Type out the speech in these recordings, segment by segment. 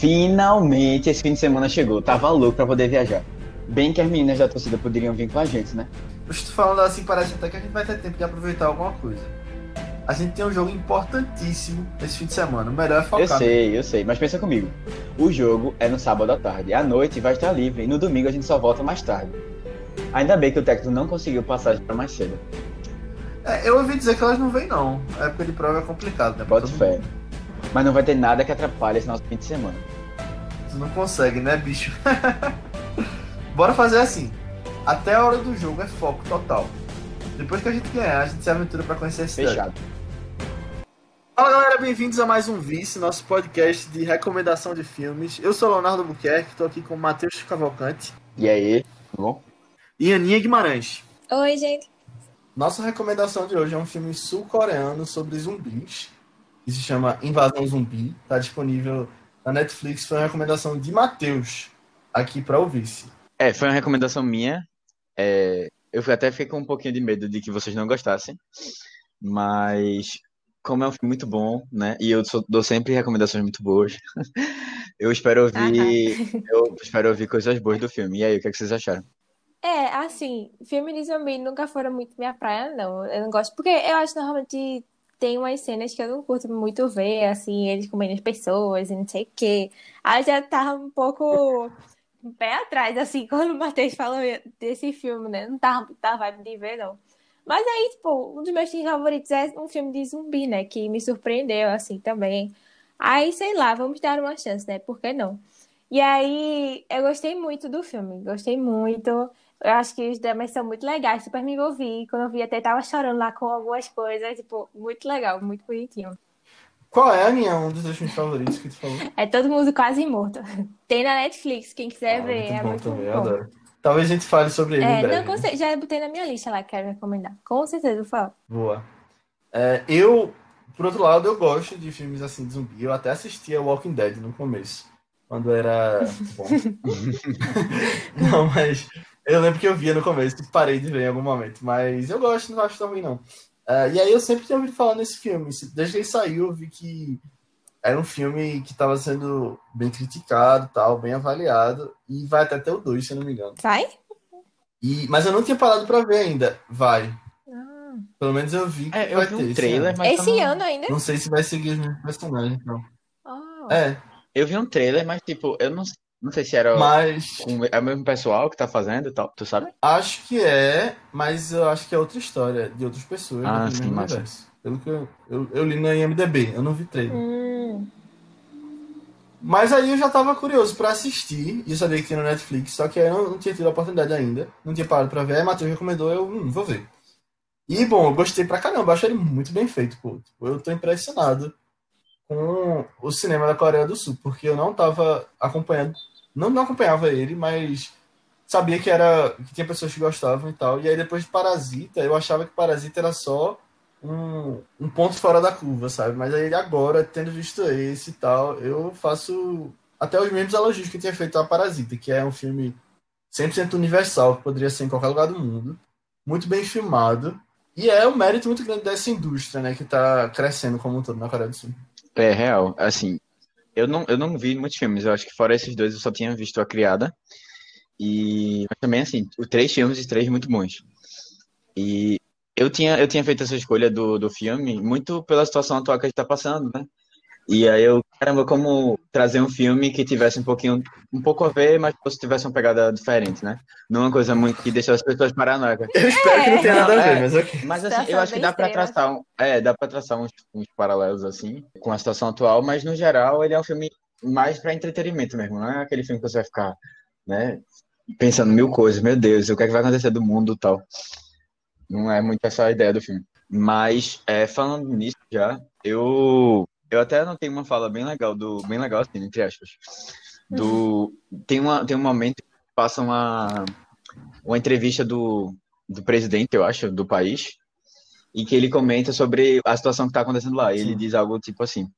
Finalmente esse fim de semana chegou. Tava louco pra poder viajar. Bem que as meninas da torcida poderiam vir com a gente, né? Estou falando assim, parece até que a gente vai ter tempo de aproveitar alguma coisa. A gente tem um jogo importantíssimo esse fim de semana. O melhor é focar. Eu sei, eu sei, mas pensa comigo. O jogo é no sábado à tarde. À noite vai estar livre. E no domingo a gente só volta mais tarde. Ainda bem que o técnico não conseguiu passagem para mais cedo. É, eu ouvi dizer que elas não vêm, não. A época de prova é complicado, né? Pode fé. Mas não vai ter nada que atrapalhe esse nosso fim de semana. Tu não consegue, né, bicho? Bora fazer assim. Até a hora do jogo é foco total. Depois que a gente ganhar, a gente se aventura pra conhecer esse Fechado. Fala galera, bem-vindos a mais um Vice, nosso podcast de recomendação de filmes. Eu sou Leonardo Buquerque, estou aqui com o Matheus Cavalcante. E aí, tudo bom? E Aninha Guimarães. Oi, gente. Nossa recomendação de hoje é um filme sul-coreano sobre zumbis, que se chama Invasão Zumbi. Está disponível na Netflix. Foi uma recomendação de Matheus aqui para o Vice. É, foi uma recomendação minha. É, eu até fiquei com um pouquinho de medo de que vocês não gostassem, mas como é um filme muito bom, né? E eu sou, dou sempre recomendações muito boas. eu espero ouvir, ah, eu espero ouvir coisas boas do filme. E aí, o que, é que vocês acharam? É, assim, filme de zumbi nunca foram muito minha praia, não. Eu não gosto, porque eu acho normalmente tem umas cenas que eu não curto muito ver, assim, eles comendo as pessoas e não sei o quê. Aí já tava um pouco pé atrás, assim, quando o Matheus falou desse filme, né? Não tava muita vibe de ver, não. Mas aí, tipo, um dos meus filmes favoritos é um filme de zumbi, né? Que me surpreendeu, assim, também. Aí, sei lá, vamos dar uma chance, né? Por que não? E aí, eu gostei muito do filme, gostei muito. Eu acho que os dramas são muito legais, super me envolvi. Quando eu vi, até tava chorando lá com algumas coisas, tipo, muito legal, muito bonitinho. Qual é, a minha um dos seus filmes favoritos que tu falou? É Todo Mundo Quase Morto. Tem na Netflix, quem quiser ah, ver. Muito é bom muito também, bom. adoro. Talvez a gente fale sobre ele. É, não, certeza, já botei na minha lista lá, quero recomendar. Com certeza, vou falar. Boa. É, eu, por outro lado, eu gosto de filmes assim de zumbi. Eu até assistia Walking Dead no começo. Quando era bom. não, mas eu lembro que eu via no começo e parei de ver em algum momento. Mas eu gosto, não acho tão ruim, não. Uh, e aí eu sempre tinha ouvido falar nesse filme. Desde que ele saiu, eu vi que era um filme que estava sendo bem criticado, tal, bem avaliado, e vai até ter o 2, se eu não me engano. Vai? E, mas eu não tinha parado para ver ainda. Vai. Ah. Pelo menos eu vi que é, vai eu vi ter. Um trailer, mas esse não... ano ainda? Não sei se vai seguir os mesmos personagens, então. Oh. É. Eu vi um trailer, mas tipo, eu não, não sei se era mas... um, é o mesmo pessoal que tá fazendo e tal, tu sabe? Acho que é, mas eu acho que é outra história, de outras pessoas. Ah, sim, massa. Pelo que eu, eu, eu, li na IMDB, eu não vi trailer. Hum. Mas aí eu já tava curioso para assistir, e eu sabia que tinha no Netflix, só que aí eu não, não tinha tido a oportunidade ainda, não tinha parado pra ver, aí Matheus recomendou, eu hum, vou ver. E bom, eu gostei pra caramba, acho ele muito bem feito, pô. Tipo, eu tô impressionado com o cinema da Coreia do Sul, porque eu não tava acompanhando, não, não acompanhava ele, mas sabia que era que tinha pessoas que gostavam e tal. E aí depois de Parasita, eu achava que Parasita era só um, um ponto fora da curva, sabe? Mas aí agora, tendo visto esse e tal, eu faço até os mesmos elogios que eu tinha feito a Parasita, que é um filme 100% universal, que poderia ser em qualquer lugar do mundo, muito bem filmado, e é um mérito muito grande dessa indústria, né, que está crescendo como um todo na Coreia do Sul. É real, assim, eu não, eu não vi muitos filmes, eu acho que fora esses dois eu só tinha visto A Criada, e mas também, assim, três filmes e três muito bons. E eu tinha, eu tinha feito essa escolha do, do filme muito pela situação atual que a gente tá passando, né? E aí eu, caramba, como trazer um filme que tivesse um pouquinho, um pouco a ver, mas que tivesse uma pegada diferente, né? Não uma coisa muito que deixa as pessoas paranoicas. Eu espero que não tenha nada a ver, mas ok. Mas assim, eu acho que dá para traçar, um, é, dá para traçar uns, uns paralelos assim com a situação atual, mas no geral ele é um filme mais para entretenimento mesmo, não é aquele filme que você vai ficar, né, pensando mil coisas, meu Deus, o que é que vai acontecer do mundo tal. Não é muito essa a ideia do filme. Mas, é, falando nisso já, eu, eu até anotei uma fala bem legal, do, bem legal assim, entre aspas. Do, tem, uma, tem um momento que passa uma, uma entrevista do, do presidente, eu acho, do país, e que ele comenta sobre a situação que está acontecendo lá. Ele Sim. diz algo tipo assim,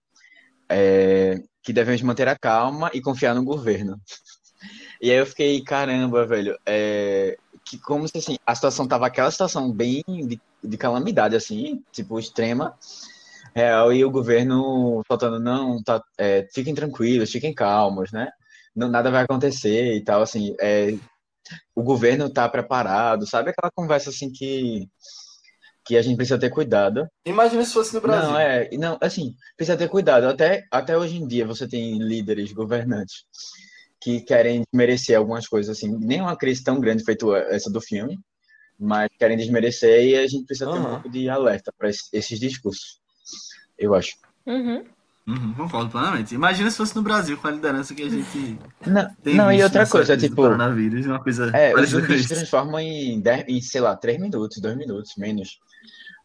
é, que devemos manter a calma e confiar no governo. E aí eu fiquei, caramba, velho, é, que como se assim, a situação tava aquela situação bem de, de calamidade, assim, tipo, extrema. Real e o governo faltando, não, tá, é, fiquem tranquilos, fiquem calmos, né? Não, nada vai acontecer e tal, assim, é, o governo tá preparado, sabe aquela conversa assim que que a gente precisa ter cuidado. Imagina se fosse no Brasil. Não, é, não, assim, precisa ter cuidado. Até, até hoje em dia você tem líderes, governantes que querem desmerecer algumas coisas assim, nem uma crise tão grande feito essa do filme, mas querem desmerecer e a gente precisa ter um pouco de alerta para esses discursos. Eu acho. Uhum. Uhum, concordo plenamente. Imagina se fosse no Brasil com a liderança que a gente não, tem. Não, e outra coisa, tipo. Coronavírus, uma coisa. É, os transformam em, 10, em, sei lá, 3 minutos, 2 minutos, menos.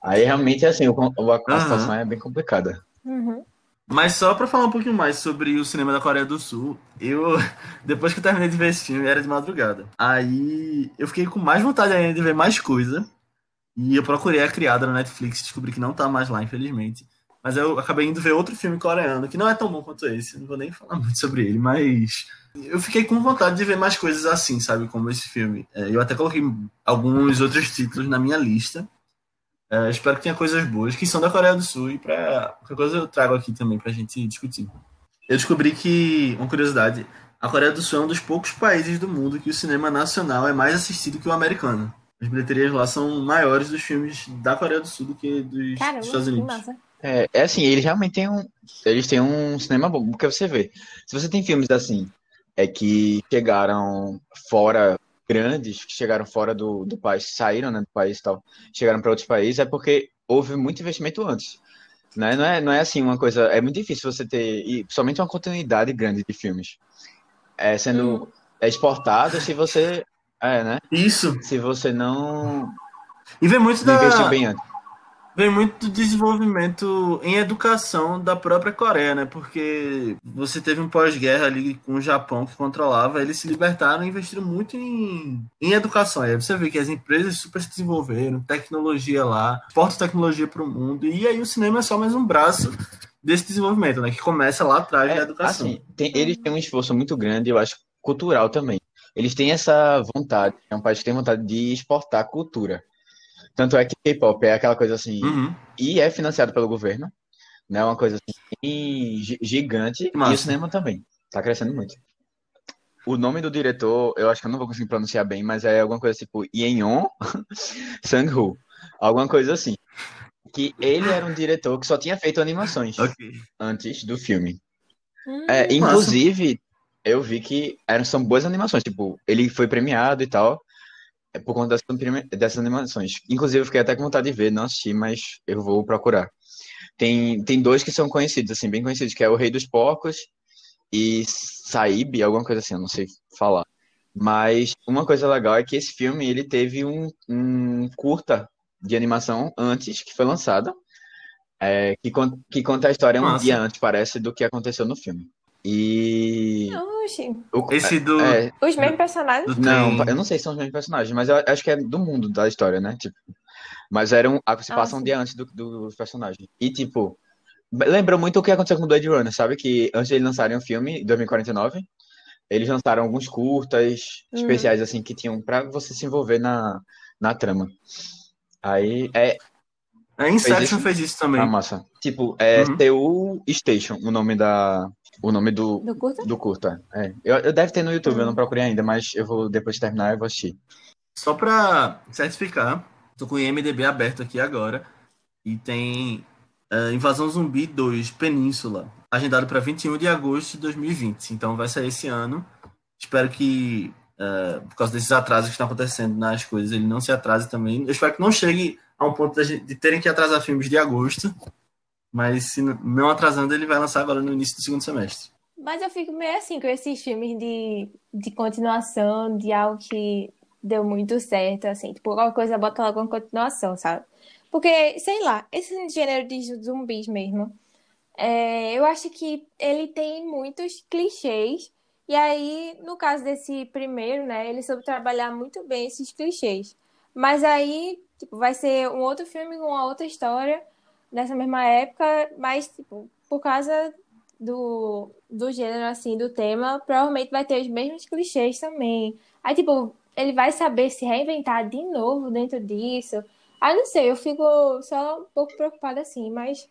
Aí realmente, assim, a, a situação é bem complicada. Uhum. Mas só para falar um pouquinho mais sobre o cinema da Coreia do Sul, eu, depois que eu terminei de ver esse filme, era de madrugada. Aí eu fiquei com mais vontade ainda de ver mais coisa. E eu procurei a criada na Netflix, descobri que não tá mais lá, infelizmente. Mas eu acabei indo ver outro filme coreano, que não é tão bom quanto esse, não vou nem falar muito sobre ele, mas eu fiquei com vontade de ver mais coisas assim, sabe, como esse filme. É, eu até coloquei alguns outros títulos na minha lista. É, espero que tenha coisas boas, que são da Coreia do Sul, e para qualquer coisa eu trago aqui também pra gente discutir. Eu descobri que, uma curiosidade, a Coreia do Sul é um dos poucos países do mundo que o cinema nacional é mais assistido que o americano. As bilheterias lá são maiores dos filmes da Coreia do Sul do que dos, Caramba, dos Estados Unidos. É, é assim, eles realmente têm um. Eles têm um cinema bom, porque você vê. Se você tem filmes assim, é que chegaram fora grandes que chegaram fora do, do país, saíram né, do país e tal, chegaram para outros países, é porque houve muito investimento antes. Né? Não, é, não é assim uma coisa. É muito difícil você ter e, somente uma continuidade grande de filmes é, sendo hum. exportado se você. É, né? Isso. Se você não. E vem muito da. Investir bem antes vem muito do desenvolvimento em educação da própria Coreia, né? Porque você teve um pós-guerra ali com o Japão que controlava, eles se libertaram e investiram muito em, em educação. Aí você vê que as empresas super se desenvolveram, tecnologia lá, exporta tecnologia para o mundo, e aí o cinema é só mais um braço desse desenvolvimento, né? Que começa lá atrás é, da educação. Assim, tem, eles têm um esforço muito grande, eu acho, cultural também. Eles têm essa vontade, é um país que tem vontade de exportar cultura. Tanto é que K-pop é aquela coisa assim, uhum. e é financiado pelo governo, né? Uma coisa assim, gigante. Nossa. E o cinema também. Tá crescendo muito. O nome do diretor, eu acho que eu não vou conseguir pronunciar bem, mas é alguma coisa tipo Yeon Sang-hoo. Alguma coisa assim. Que ele era um diretor que só tinha feito animações okay. antes do filme. Hum, é, inclusive, eu vi que eram, são boas animações. Tipo, ele foi premiado e tal. É por conta dessas, dessas animações. Inclusive, eu fiquei até com vontade de ver, não assisti, mas eu vou procurar. Tem, tem dois que são conhecidos, assim, bem conhecidos, que é o Rei dos Porcos e Saib, alguma coisa assim, eu não sei falar. Mas uma coisa legal é que esse filme, ele teve um, um curta de animação antes, que foi lançado, é, que, que conta a história um dia antes, parece, do que aconteceu no filme. E. Oxi. O, Esse do. É, os mesmos personagens? Não, eu não sei se são os mesmos personagens, mas eu acho que é do mundo da história, né? Tipo, mas eram. Se passa ah, um dia antes dos do, do personagens. E, tipo, lembrou muito o que aconteceu com o Blade Runner, sabe? Que antes de eles lançarem o filme, em 2049, eles lançaram alguns curtas hum. especiais, assim, que tinham pra você se envolver na, na trama. Aí é. A Inception fez isso, fez isso também. Ah, massa. Tipo, é uhum. Seul Station, o nome da, o nome do, do curta? Do curta. É. Eu, eu deve ter no YouTube, eu não procurei ainda, mas eu vou, depois de terminar, eu vou assistir. Só pra certificar, tô com o IMDB aberto aqui agora. E tem uh, Invasão Zumbi 2, Península, agendado para 21 de agosto de 2020. Então vai sair esse ano. Espero que, uh, por causa desses atrasos que estão acontecendo nas coisas, ele não se atrase também. Eu espero que não chegue a um ponto de, de terem que atrasar filmes de agosto. Mas se não atrasando, ele vai lançar agora no início do segundo semestre. Mas eu fico meio assim com esses filmes de, de continuação, de algo que deu muito certo, assim. Tipo, qualquer coisa bota logo uma continuação, sabe? Porque, sei lá, esse gênero de zumbis mesmo, é, eu acho que ele tem muitos clichês. E aí, no caso desse primeiro, né, ele soube trabalhar muito bem esses clichês. Mas aí, tipo, vai ser um outro filme com uma outra história nessa mesma época, mas, tipo, por causa do, do gênero, assim, do tema, provavelmente vai ter os mesmos clichês também. Aí, tipo, ele vai saber se reinventar de novo dentro disso. Aí, não sei, eu fico só um pouco preocupada assim, mas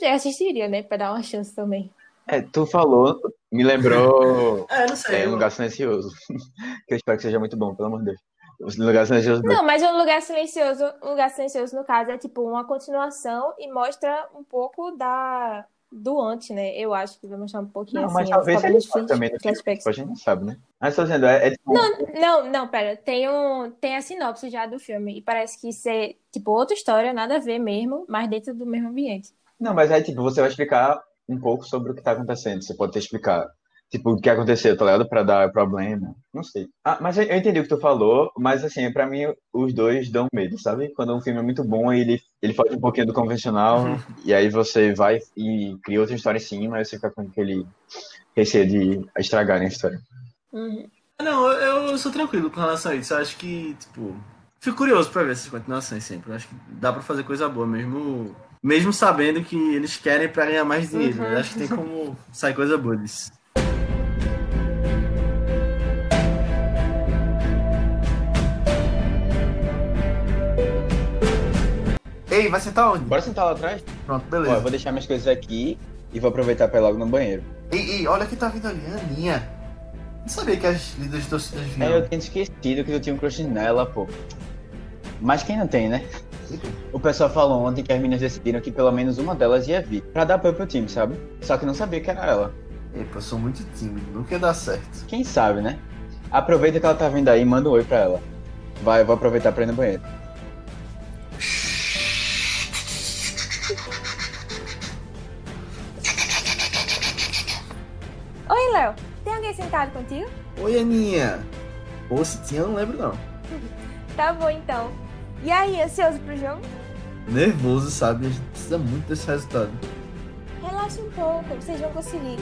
Já assistiria, né? Pra dar uma chance também. É, tu falou, me lembrou. é, não sei. É um lugar silencioso. que eu espero que seja muito bom, pelo amor de Deus. Não, mas o lugar silencioso, o lugar silencioso, no caso, é tipo uma continuação e mostra um pouco da do antes, né? Eu acho que vai mostrar um pouquinho Não, assim. mas talvez só ele pode também. né? flashbacks. A gente não sabe, né? Mas tô dizendo, é, é tipo. Não, não, não, pera. Tem, um, tem a sinopse já do filme. E parece que isso é, tipo, outra história, nada a ver mesmo, mas dentro do mesmo ambiente. Não, mas aí, tipo, você vai explicar um pouco sobre o que tá acontecendo. Você pode ter explicar, tipo, o que aconteceu, tá ligado? Pra dar problema. Não sei. Ah, mas eu entendi o que tu falou, mas assim, pra mim, os dois dão medo, sabe? Quando um filme é muito bom, ele, ele foge um pouquinho do convencional, e aí você vai e cria outra história em cima, aí você fica com aquele receio de estragarem a história. Uhum. Não, eu, eu sou tranquilo com relação a isso. Eu acho que, tipo. Fico curioso pra ver essas continuações sempre. Eu acho que dá pra fazer coisa boa, mesmo. Mesmo sabendo que eles querem pra ganhar mais dinheiro. Uhum. Acho que tem como sair coisa boa disso. Ei, vai sentar onde? Bora sentar lá atrás? Pronto, Ó, eu beleza. vou deixar minhas coisas aqui e vou aproveitar pra ir logo no banheiro. Ei, ei, olha que tá vindo ali, a Aninha. Não sabia que as líderes de torcidas É, vinham. eu tinha esquecido que eu tinha um crush nela, pô. Mas quem não tem, né? O pessoal falou ontem que as meninas decidiram que pelo menos uma delas ia vir. Pra dar apoio pro time, sabe? Só que não sabia que era ela. Epa, eu sou muito tímido, nunca ia dar certo. Quem sabe, né? Aproveita que ela tá vindo aí e manda um oi pra ela. Vai, eu vou aproveitar pra ir no banheiro. Contigo? Oi, Aninha. Ou se tinha, eu não lembro não. Tá bom, então. E aí, ansioso pro jogo? Nervoso, sabe? A gente precisa muito desse resultado. Relaxa um pouco, vocês vão conseguir.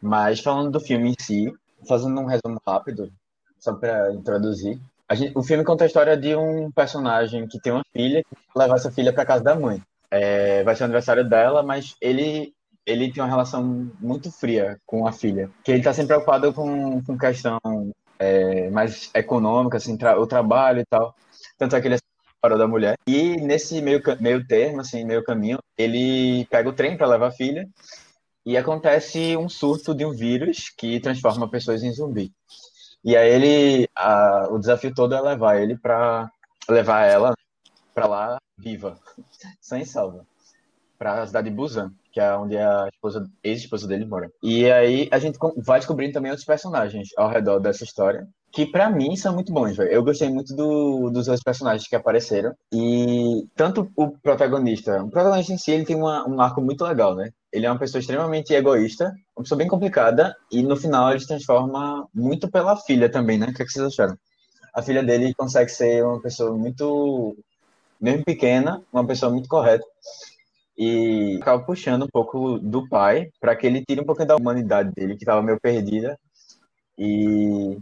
Mas falando do filme em si, fazendo um resumo rápido, só pra introduzir. A gente- o filme conta a história de um personagem que tem uma filha que levar essa filha pra casa da mãe. É, vai ser o aniversário dela, mas ele ele tem uma relação muito fria com a filha, que ele tá sempre preocupado com, com questão é, mais econômica, assim, tra- o trabalho e tal. Tanto é que ele é fora da mulher. E nesse meio, meio termo, assim, meio caminho, ele pega o trem para levar a filha e acontece um surto de um vírus que transforma pessoas em zumbi. E aí ele, a- o desafio todo é levar ele para levar ela para lá viva, sem salva, para a cidade de Busan, que é onde a esposa, ex-esposa dele mora. E aí a gente vai descobrindo também outros personagens ao redor dessa história, que pra mim são muito bons, velho. Eu gostei muito do- dos outros personagens que apareceram e tanto o protagonista, o protagonista em si, ele tem uma- um arco muito legal, né? Ele é uma pessoa extremamente egoísta, uma pessoa bem complicada e no final ele se transforma muito pela filha também, né? O que, é que vocês acharam? A filha dele consegue ser uma pessoa muito, mesmo pequena, uma pessoa muito correta e acaba puxando um pouco do pai para que ele tire um pouquinho da humanidade dele, que estava meio perdida, e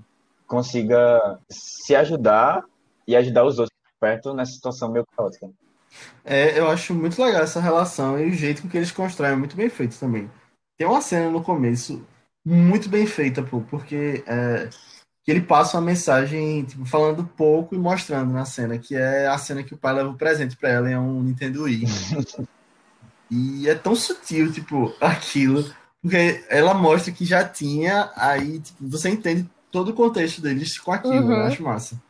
consiga se ajudar e ajudar os outros perto nessa situação meio caótica. É, eu acho muito legal essa relação e o jeito com que eles constroem é muito bem feito também. Tem uma cena no começo muito bem feita, pô, porque é, que ele passa uma mensagem tipo, falando pouco e mostrando na cena, que é a cena que o pai leva o presente pra ela e é um Nintendo Wii. E é tão sutil, tipo, aquilo, porque ela mostra que já tinha, aí tipo, você entende todo o contexto deles com aquilo, Uhum. eu acho massa.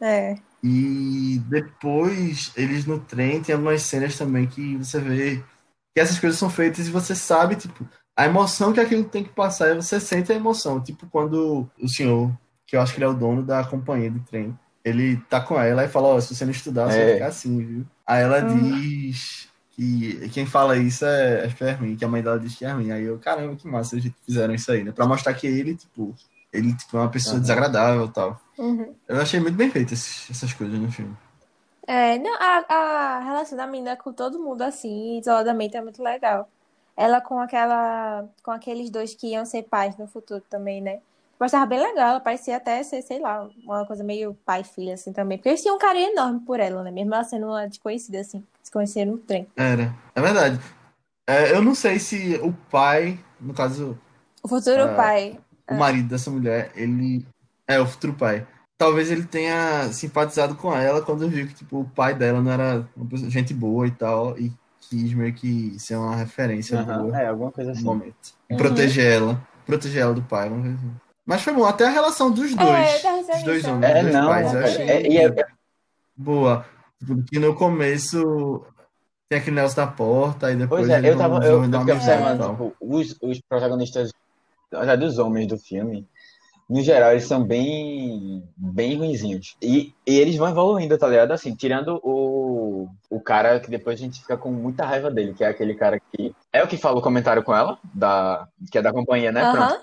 É. E depois, eles no trem, tem algumas cenas também que você vê que essas coisas são feitas e você sabe, tipo, a emoção que aquilo tem que passar e você sente a emoção. Tipo, quando o senhor, que eu acho que ele é o dono da companhia de trem, ele tá com ela e fala, ó, se você não estudar, você É. vai ficar assim, viu? Aí ela Uhum. diz que quem fala isso é, é a Hermine, que a mãe dela diz que é a Hermine. Aí eu, caramba, que massa eles fizeram isso aí, né? Pra mostrar que ele, tipo, ele tipo, é uma pessoa Uhum. desagradável e tal. Uhum. Eu achei muito bem feito esses- essas coisas no filme. É, não, a, a relação da menina com todo mundo assim, isoladamente, é muito legal. Ela com aquela, com aqueles dois que iam ser pais no futuro também, né? Mas tava bem legal, ela parecia até ser, sei lá, uma coisa meio pai e filha assim também. Porque eles tinham um carinho enorme por ela, né? Mesmo ela sendo uma desconhecida assim, se conheceram no trem. Era, é verdade. É, eu não sei se o pai, no caso, O futuro Ah. pai. o marido dessa mulher, ele é o futuro pai. talvez ele tenha simpatizado com ela quando viu que tipo, o pai dela não era uma pessoa, gente boa e tal, e quis meio que ser uma referência Aham, boa É, alguma coisa no assim. momento. E Uhum. proteger ela. Proteger ela do pai. vamos ver assim. Mas foi bom, até a relação dos É, dois. pensando dos dois homens, É, dos dois não, pais. Eu cara, achei é, é- boa. Tipo, que no começo tem aquele negócio da porta, e depois Pois é, eu tava, eu, eu fiquei observando, tipo, os, os protagonistas, verdade, dos homens do filme, no geral, eles são bem, bem ruinzinhos. E, e eles vão evoluindo, tá ligado? Assim, tirando o, o cara que depois a gente fica com muita raiva dele, que é aquele cara que é o que fala o comentário com ela, da, que é da companhia, né? Pronto.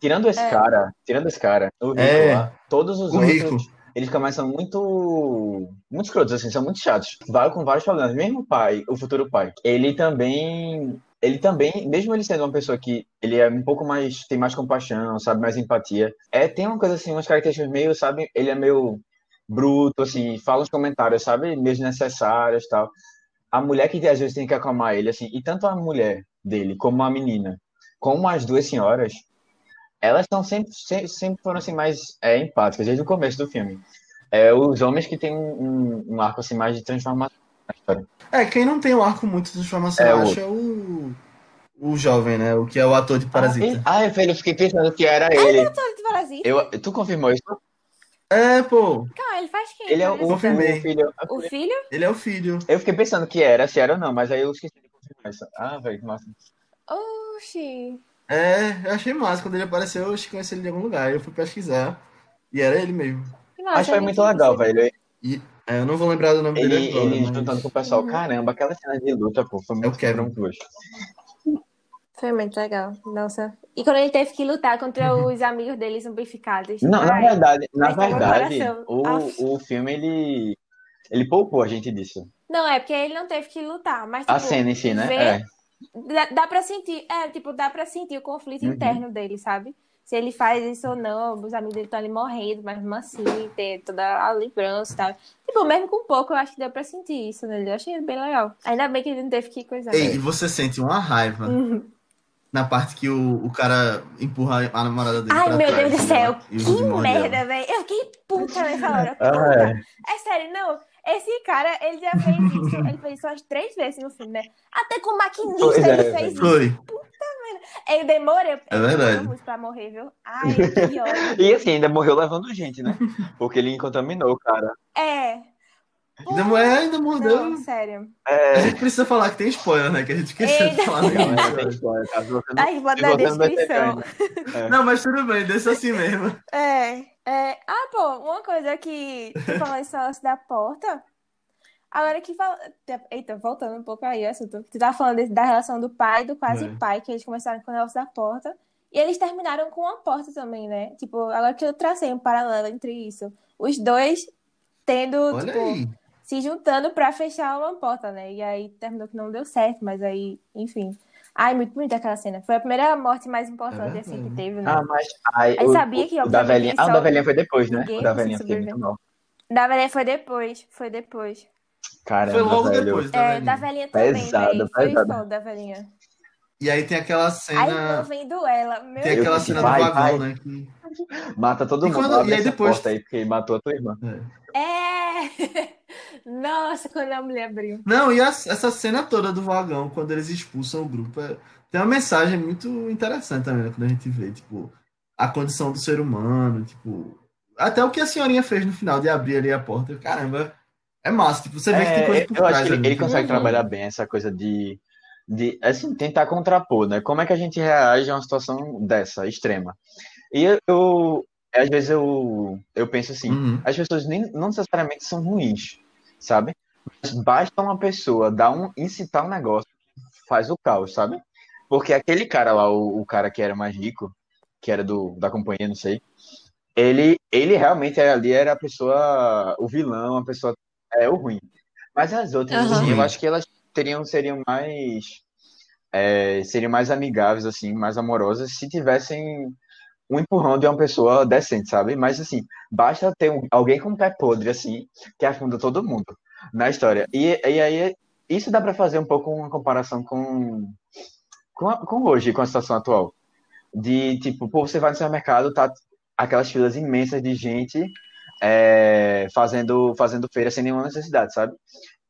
Tirando esse É. cara, tirando esse cara, o rico É. lá, todos os O outros, rico. eles começam muito, muito escrotos, assim, são muito chatos. Vai com vários problemas. Mesmo o pai, o futuro pai, ele também, ele também, mesmo ele sendo uma pessoa que ele é um pouco mais, tem mais compaixão, sabe, mais empatia, é, tem uma coisa assim, umas características meio, sabe, ele é meio bruto, assim, fala uns comentários, sabe, meio desnecessários e tal. A mulher que às vezes tem que acalmar ele, assim, e tanto a mulher dele como a menina, como as duas senhoras, elas estão sempre, sempre, sempre foram assim mais é, empáticas desde o começo do filme. É, os homens que têm um, um, arco assim mais de transformação na história. É, quem não tem um arco muito de transformação, É eu o- acho, é o, o jovem, né? O que é o ator de Parasita. Ah, velho, eu fiquei pensando que era ele. Todo de Parasita. Eu, tu confirmou isso? É, pô, Calma, ele faz quem? Ele é o, o filho. O filho? ele é o filho. Eu fiquei pensando que era, se era ou não, mas aí eu esqueci de confirmar isso. Ah, velho, que massa. Oxi. É, eu achei massa. Quando ele apareceu, eu conheci ele de algum lugar. Eu fui pesquisar. E era ele mesmo. Acho que foi eu muito legal, velho. E é, eu não vou lembrar do nome Ele, dele agora, ele mas- juntando com o pessoal. Uhum. Caramba, aquela cena de luta, pô, foi É muito, muito boas. Foi muito legal. Nossa. E quando ele teve que lutar contra os amigos dele zumbificados. Não, na verdade, na verdade, o, Aff. o filme, ele, ele poupou a gente disso. Não, é porque ele não teve que lutar, mas A tipo, cena em si, né? ver- É. Dá, dá pra sentir, é, tipo, dá pra sentir o conflito Uhum. interno dele, sabe? Se ele faz isso ou não, os amigos dele estão ali morrendo, mas mesmo assim, ter toda a lembrança e tal. Tipo, mesmo com pouco, eu acho que deu pra sentir isso nele. Eu achei bem legal. Ainda bem que ele não teve que coisar. Ei, e você sente uma raiva Uhum. na parte que o, o cara empurra a namorada dele Ai, pra meu trás, Deus do né? céu, o que merda, velho. Eu fiquei puta nessa hora. Ah, Puta. É sério, não. Esse cara, ele já fez isso. Ele fez isso umas três vezes no filme, né? Até com o maquinista Pois ele é, fez isso. Foi. Ele demorou. É verdade. muito pra morrer, viu? Ai, que ódio. E assim, ainda morreu levando gente, né? Porque ele contaminou o cara. É. Ainda, é, ainda mordeu. Não, sério. A É. gente precisa falar que tem spoiler, né? Que a gente esqueceu de Eita. falar no Não, é, tem história, tá? Se você não- Ai, bota na descrição. grande. Não, mas tudo bem, deixa assim mesmo. É, é. Ah, pô, uma coisa que tu falou esse negócio da porta. Agora que fala. Eita, voltando um pouco aí, o assunto. Tu tava falando da relação do pai e do quase É. pai, que eles começaram com o negócio da porta. E eles terminaram com uma porta também, né? Tipo, agora que eu tracei um paralelo entre isso. Os dois tendo, Olha tipo, aí. Se juntando pra fechar uma porta, né? E aí terminou que não deu certo, mas aí, enfim. Ai, muito bonita aquela cena. Foi a primeira morte mais importante, É assim, que teve, né? Ah, mas. Aí, Aí o, sabia que, o, o da velhinha. Ah, o da velhinha foi depois, né? ninguém O da velhinha fiquei muito mal. Da velhinha foi depois, foi depois. Caramba, Foi logo velho. depois, tá É, vendo? da velhinha também, Pesado, velho. Foi pesado. foda da velhinha. E aí tem aquela Aí cena. eu vendo ela, meu Tem aquela cena Vai, do vagão, vai. né? Que... Mata todo E mundo. quando- e aí depois- porta aí, porque matou a tua irmã. é. É! Nossa, quando a mulher abriu. Não, e a- essa cena toda do vagão, quando eles expulsam o grupo, é- tem uma mensagem muito interessante também, né, quando a gente vê, tipo, a condição do ser humano, tipo, até o que a senhorinha fez no final de abrir ali a porta, caramba, é massa, tipo, você vê que tem coisa É, por eu acho trás que ele, ele consegue Uhum. trabalhar bem essa coisa de, de assim, tentar contrapor, né? Como é que a gente reage a uma situação dessa, extrema? E eu, eu- às vezes eu, eu penso assim, Uhum. as pessoas nem, não necessariamente são ruins, sabe? Mas basta uma pessoa dar um, incitar um negócio, faz o caos, sabe? Porque aquele cara lá, o, o cara que era mais rico, que era do, da companhia, não sei, ele, ele realmente ali era a pessoa, o vilão, a pessoa, é o ruim. Mas as outras, Aham. assim, eu acho que elas teriam, seriam mais, é, seriam mais amigáveis, assim, mais amorosas, se tivessem um empurrão de uma pessoa decente, sabe? Mas, assim, basta ter um- alguém com pé podre, assim, que afunda todo mundo na história. E, e aí, isso dá pra fazer um pouco uma comparação com, com, a- com hoje, com a situação atual. De, tipo, pô, você vai no supermercado, tá aquelas filas imensas de gente é, fazendo, fazendo feira sem nenhuma necessidade, sabe?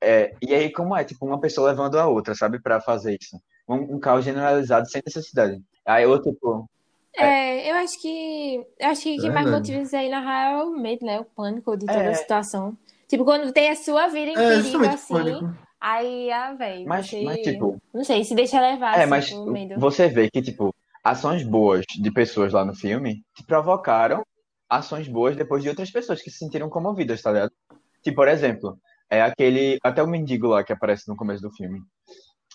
É, e aí, como é? Tipo, uma pessoa levando a outra, sabe? Para fazer isso. Um, um caos generalizado sem necessidade. Aí eu, tipo... É, eu acho que. Eu acho que o que mais motiva isso aí, na real, é o medo, né? O pânico de toda É. a situação. Tipo, quando tem a sua vida em É, perigo, justamente assim. pânico. Aí, ah, velho. Mas, você- mas, tipo... Não sei, se deixa levar, É, assim, mas você vê que, tipo, ações boas de pessoas lá no filme que provocaram ações boas depois de outras pessoas que se sentiram comovidas, tá ligado? Tipo, por exemplo, é aquele. Até o mendigo lá que aparece no começo do filme.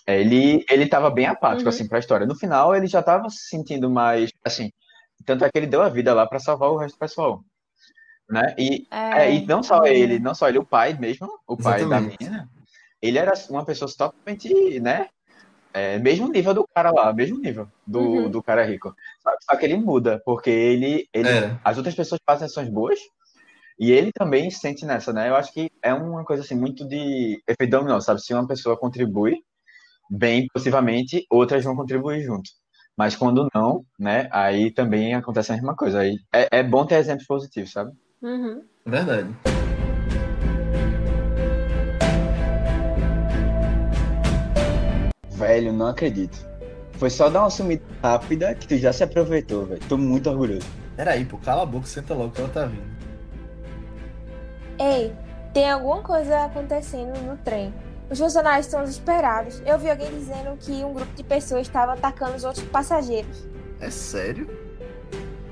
É, Ele, ele tava bem apático, Uhum. assim, pra história. No final, ele já tava se sentindo mais, assim... Tanto é que ele deu a vida lá pra salvar o resto do pessoal, né? E, é, e não só uhum. ele, não só ele, o pai mesmo, o pai da Exatamente. menina, ele era uma pessoa totalmente, né? É, mesmo nível do cara lá, mesmo nível do, Uhum. do cara rico. Só, só que ele muda, porque ele, ele Era. as outras pessoas fazem ações boas e ele também se sente nessa, né? Eu acho que é uma coisa assim muito de efeito dominó, sabe? Se uma pessoa contribui bem, possivelmente outras vão contribuir junto. Mas quando não, né? Aí também acontece a mesma coisa. Aí é, é bom ter exemplos positivos, sabe? Uhum. É Verdade. Velho, não acredito. Foi só dar uma sumida rápida que tu já se aproveitou, velho. Tô muito orgulhoso. Peraí, pô, cala a boca, senta logo que ela tá vindo. Ei, tem alguma coisa acontecendo no trem. Os funcionários estão desesperados. Eu vi alguém dizendo que um grupo de pessoas estava atacando os outros passageiros. É sério?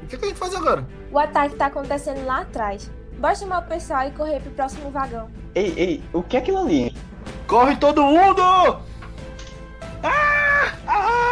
O que, que a gente faz agora? O ataque está acontecendo lá atrás. Bora chamar o pessoal e correr pro próximo vagão. Ei, ei, o que é aquilo ali, hein? Corre todo mundo! Ah! Ah!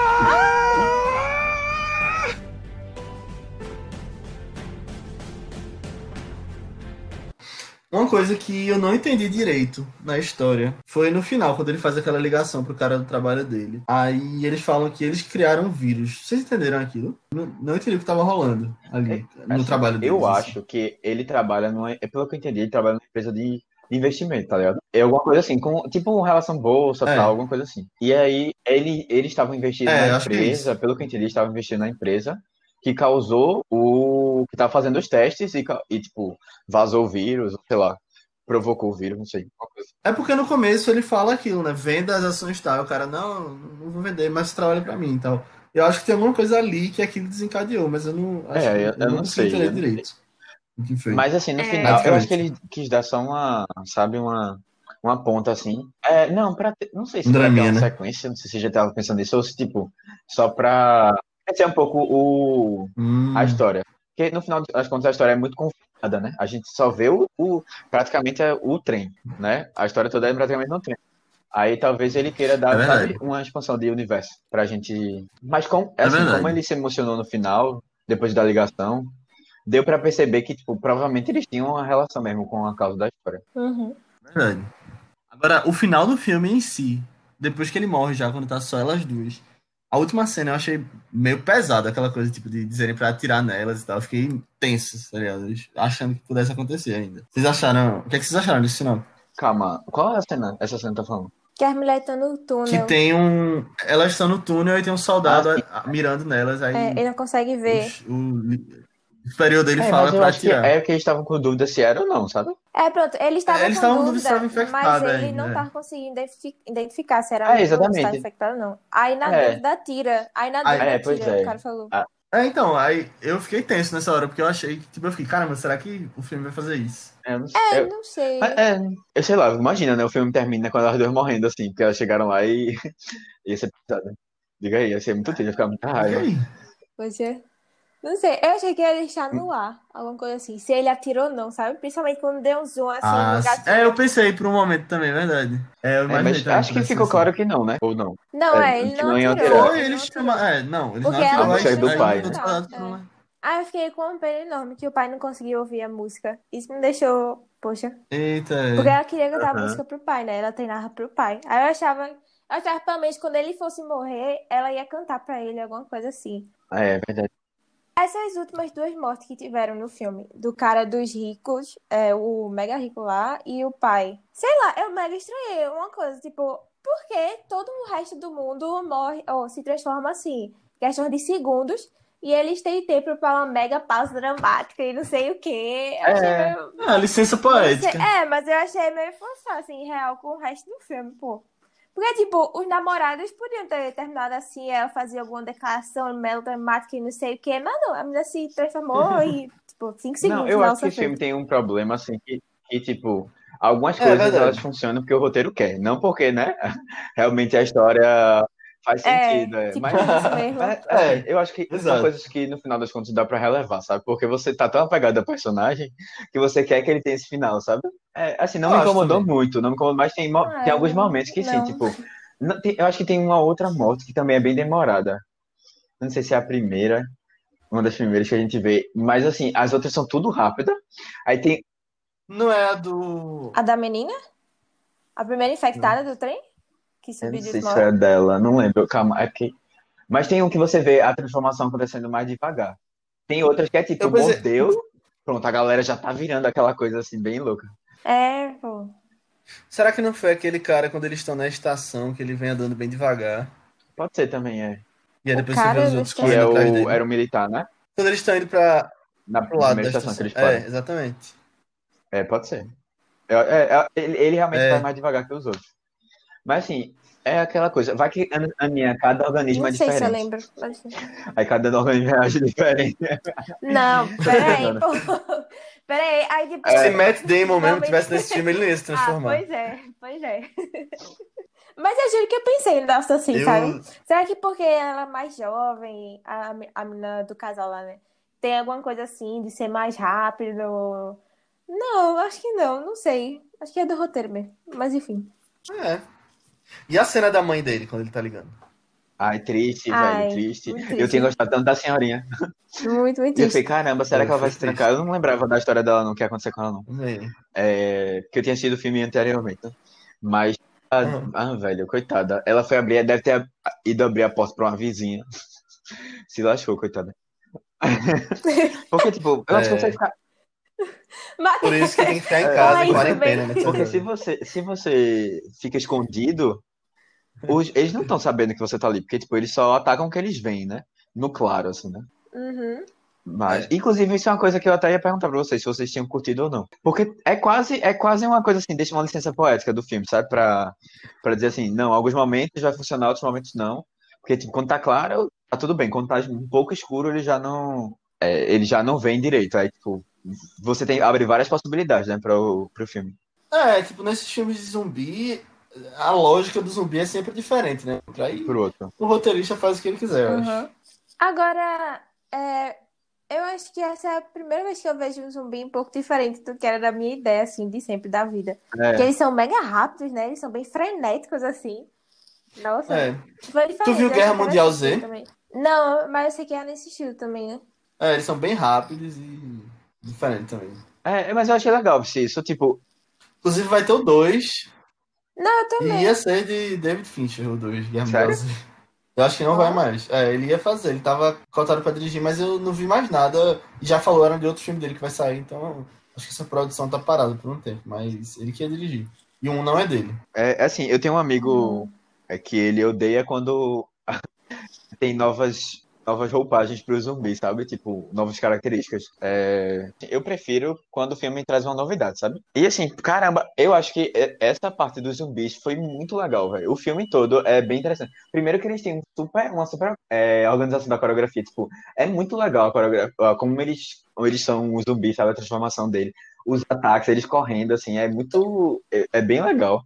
Uma coisa que eu não entendi direito na história foi no final, quando ele faz aquela ligação pro cara do trabalho dele. Aí eles falam que eles criaram um vírus. Vocês entenderam aquilo? Não, não entendi o que tava rolando ali no Assim, trabalho deles. Eu assim. acho que ele trabalha numa. É pelo que eu entendi, ele trabalha numa empresa de investimento, tá ligado? É alguma coisa assim, com, tipo uma relação bolsa, É. tal, alguma coisa assim. E aí, ele, eles estavam investindo É, na que é empresa, pelo que eu entendi, eles estavam investindo na empresa que causou o. que tava fazendo os testes e, e, tipo, vazou o vírus, sei lá, provocou o vírus, não sei. coisa. É porque no começo ele fala aquilo, né? Venda as ações tal. O cara, não, não vou vender, mas trabalha pra mim e tal. Eu acho que tem alguma coisa ali que aquilo desencadeou, mas eu não acho É, que- eu- eu não consegui sei, entender eu não direito. O que foi? Mas assim, no É. final, eu acho que ele quis dar só uma, sabe, uma, uma ponta assim. É, não, pra ter, não sei se Um pra ter draminha, uma né? sequência, não sei se você já tava pensando nisso, ou se, tipo, só pra ser um pouco o, Hum, a história. Porque no final das contas a história é muito confusa, né? A gente só vê o, o- praticamente é o trem, né? A história toda é praticamente no trem. Aí talvez ele queira dar, É sabe, uma expansão de universo pra gente. Mas com, É assim, verdade. como ele se emocionou no final, depois da ligação, deu pra perceber que, tipo, provavelmente eles tinham uma relação mesmo com a causa da história. Uhum. verdade. Agora, o final do filme em si, depois que ele morre já, quando tá só elas duas. A última cena eu achei meio pesada, aquela coisa, tipo, de dizerem pra atirar nelas e tal. Eu fiquei tenso, tá ligado? Achando que pudesse acontecer ainda. Vocês acharam. O que, é que vocês acharam desse final? Calma, qual é a cena? Essa cena tá falando? Que as mulheres estão no Que túnel. tem um. Elas estão no túnel e tem um soldado Ah, mirando nelas. Aí É, ele não consegue ver. os- o, o superior dele É, fala mas eu pra acho que é que eles estavam com dúvida se era ou não, sabe? É, pronto, ele estava É, eles com estavam com dúvida, dúvida se infectado mas ele ainda, não é. estava conseguindo identifi- identificar se era É, exatamente. infectado ou não. Aí na É. dúvida tira. Aí na dúvida é, pois tira, é. o cara falou. É, então, aí eu fiquei tenso nessa hora, porque eu achei que, tipo, eu fiquei, caramba, será que o filme vai fazer isso? Eu não sei. É, eu- não sei. Mas, É, eu sei lá, imagina, né? O filme termina com elas duas morrendo, assim, porque elas chegaram lá e ia ser pesado. Diga aí, ia ser muito triste, ia ficar muita E raiva. aí? Pois é. Não sei, eu achei que ia deixar no ar, alguma coisa assim. Se ele atirou ou não, sabe? Principalmente quando deu um zoom assim Ah, no gatinho. é, eu pensei por um momento também, é verdade. É, eu É, imaginei mas acho que ficou ser claro que não, né? Ou não. Não, É, é, ele não não atirou. Foi, ele eles não atirou. chamaram. É, não, eles Porque não atiraram, ela mas saiu do pai, né? Não, é. Aí eu fiquei com uma pena enorme que o pai não conseguia ouvir a música. Isso me deixou, poxa. Eita, é. Porque ela queria cantar a Aham. música pro pai, né? Ela treinava pro pai. Aí eu achava, eu achava pelo menos quando ele fosse morrer, ela ia cantar pra ele, alguma coisa assim. É, é verdade. Essas últimas duas mortes que tiveram no filme, do cara dos ricos, é, o mega rico lá, e o pai. Sei lá, eu mega estranhei uma coisa, tipo, por que todo o resto do mundo morre, ou se transforma assim? Questão de segundos, E eles têm tempo pra uma mega pausa dramática e não sei o quê. Eu achei É. meio- Ah, licença poética. É, mas eu achei meio forçado, assim, real, com o resto do filme, pô. Porque, tipo, os namorados podiam ter terminado assim, ela fazia alguma declaração melodramática e não sei o quê, mas não, a menina se transformou e, tipo, cinco segundos Não, eu acho que o filme tem um problema, assim, que, que tipo, algumas É, coisas verdade. elas funcionam porque o roteiro quer, não porque, né, realmente a história faz É, sentido. É, tipo Mas, É, assim, eu acho que são exato. coisas que no final das contas dá pra relevar, sabe? Porque você tá tão apegado ao personagem que você quer que ele tenha esse final, sabe? É, assim, não Eu me incomodou também. muito, não me incomodou, mas tem, Ah, tem alguns eu- momentos que sim, não. tipo, não- tem- eu acho que tem uma outra morte que também é bem demorada. Não sei se é a primeira, uma das primeiras que a gente vê, mas assim, as outras são tudo rápida. Aí tem. Não é a do. A da menina? A primeira infectada do trem? Que Eu subiu não sei se é dela, não lembro, calma, é. Mas tem um que você vê a transformação acontecendo mais devagar. Tem outras que é tipo, Eu pensei- mordeu, pronto, a galera já tá virando aquela coisa assim, bem louca. É, pô. Será que não foi aquele cara quando eles estão na estação que ele vem andando bem devagar? Pode ser também, é. E aí O depois você cara vê os outros Que é o, dele. era o militar, né? Quando eles estão indo pra, Na pro lado da primeira estação que eles É, exatamente. É, pode ser. É, é, é, ele, ele realmente É. vai mais devagar que os outros. Mas assim, é aquela coisa, vai que a, a minha, cada organismo Não é sei se eu diferente. lembro. mas- Aí cada organismo reage diferente. Não, peraí, pô. Peraí, aí depois. Se Matt Damon mesmo Realmente- tivesse nesse filme, ele não ia se Ah, transformar. pois é, pois é. Mas eu juro que eu pensei no negócio assim, Eu- sabe? Será que porque ela é mais jovem, a, a menina do casal lá, né? Tem alguma coisa assim de ser mais rápido? Não, acho que não, não sei. Acho que é do roteiro mesmo. Mas enfim. É. E a cena da mãe dele, quando ele tá ligando? Ai, triste, Ai, velho, triste. muito Eu triste. tinha gostado tanto da senhorinha. Muito, muito E eu triste. falei, caramba, será que ela vai se trancar? Eu não lembrava da história dela, não, o que ia acontecer com ela, não. É. É, porque eu tinha assistido o filme anteriormente, né? Mas, ah, Uhum. ah, velho, coitada. Ela foi abrir, deve ter ido abrir a porta pra uma vizinha. Se lascou, coitada. Porque, tipo, eu acho que É. você ficar. Mas- Por isso que tem que ficar em É, casa, ai, em quarentena, né? Porque se você, se você fica escondido, os- eles não estão sabendo que você tá ali. Porque, tipo, eles só atacam o que eles veem, né? No claro, assim, né? Uhum. Mas, É. inclusive, isso é uma coisa que eu até ia perguntar pra vocês, se vocês tinham curtido ou não. Porque é quase, é quase uma coisa assim, deixa uma licença poética do filme, sabe? Pra, pra dizer assim, não, alguns momentos vai funcionar, outros momentos não. Porque, tipo, quando tá claro, tá tudo bem. Quando tá um pouco escuro, ele já não, é, ele já não vem direito. Aí, tipo, você tem, abre várias possibilidades, né, pro, pro filme. É, tipo, nesses filmes de zumbi, a lógica do zumbi é sempre diferente, né? Aí Pro outro. o roteirista faz o que ele quiser, eu acho. Uhum. Agora, é, eu acho que essa é a primeira vez que eu vejo um zumbi um pouco diferente do que era da minha ideia, assim, de sempre, da vida. É. Porque eles são mega rápidos, né? Eles são bem frenéticos, assim. Nossa, É. foi diferente. Tu viu Guerra que Mundial Z? também. Não, mas eu sei que é nesse estilo também, né? É, eles são bem rápidos e diferentes também. É, mas eu achei legal se isso, tipo, Inclusive vai ter o 2 Não, eu e também. ia ser de David Fincher, o 2, Guerra Sério? Mundial Z. Eu acho que não Ó. vai mais. É, ele ia fazer, ele tava cotado pra dirigir, mas eu não vi mais nada. E já falaram de outro filme dele que vai sair, então acho que essa produção tá parada por um tempo. Mas ele que ia dirigir. E um não é dele. É, assim, eu tenho um amigo é, que ele odeia quando tem novas, novas roupagens para os zumbis, sabe? Tipo, novas características. É, eu prefiro quando o filme traz uma novidade, sabe? E assim, caramba, eu acho que essa parte dos zumbis foi muito legal, velho. O filme todo é bem interessante. Primeiro que eles têm um super, uma super é, organização da coreografia, tipo, é muito legal a coreografia, como eles, eles são os zumbis, sabe? A transformação dele. Os ataques, eles correndo, assim, é muito. É, é bem legal.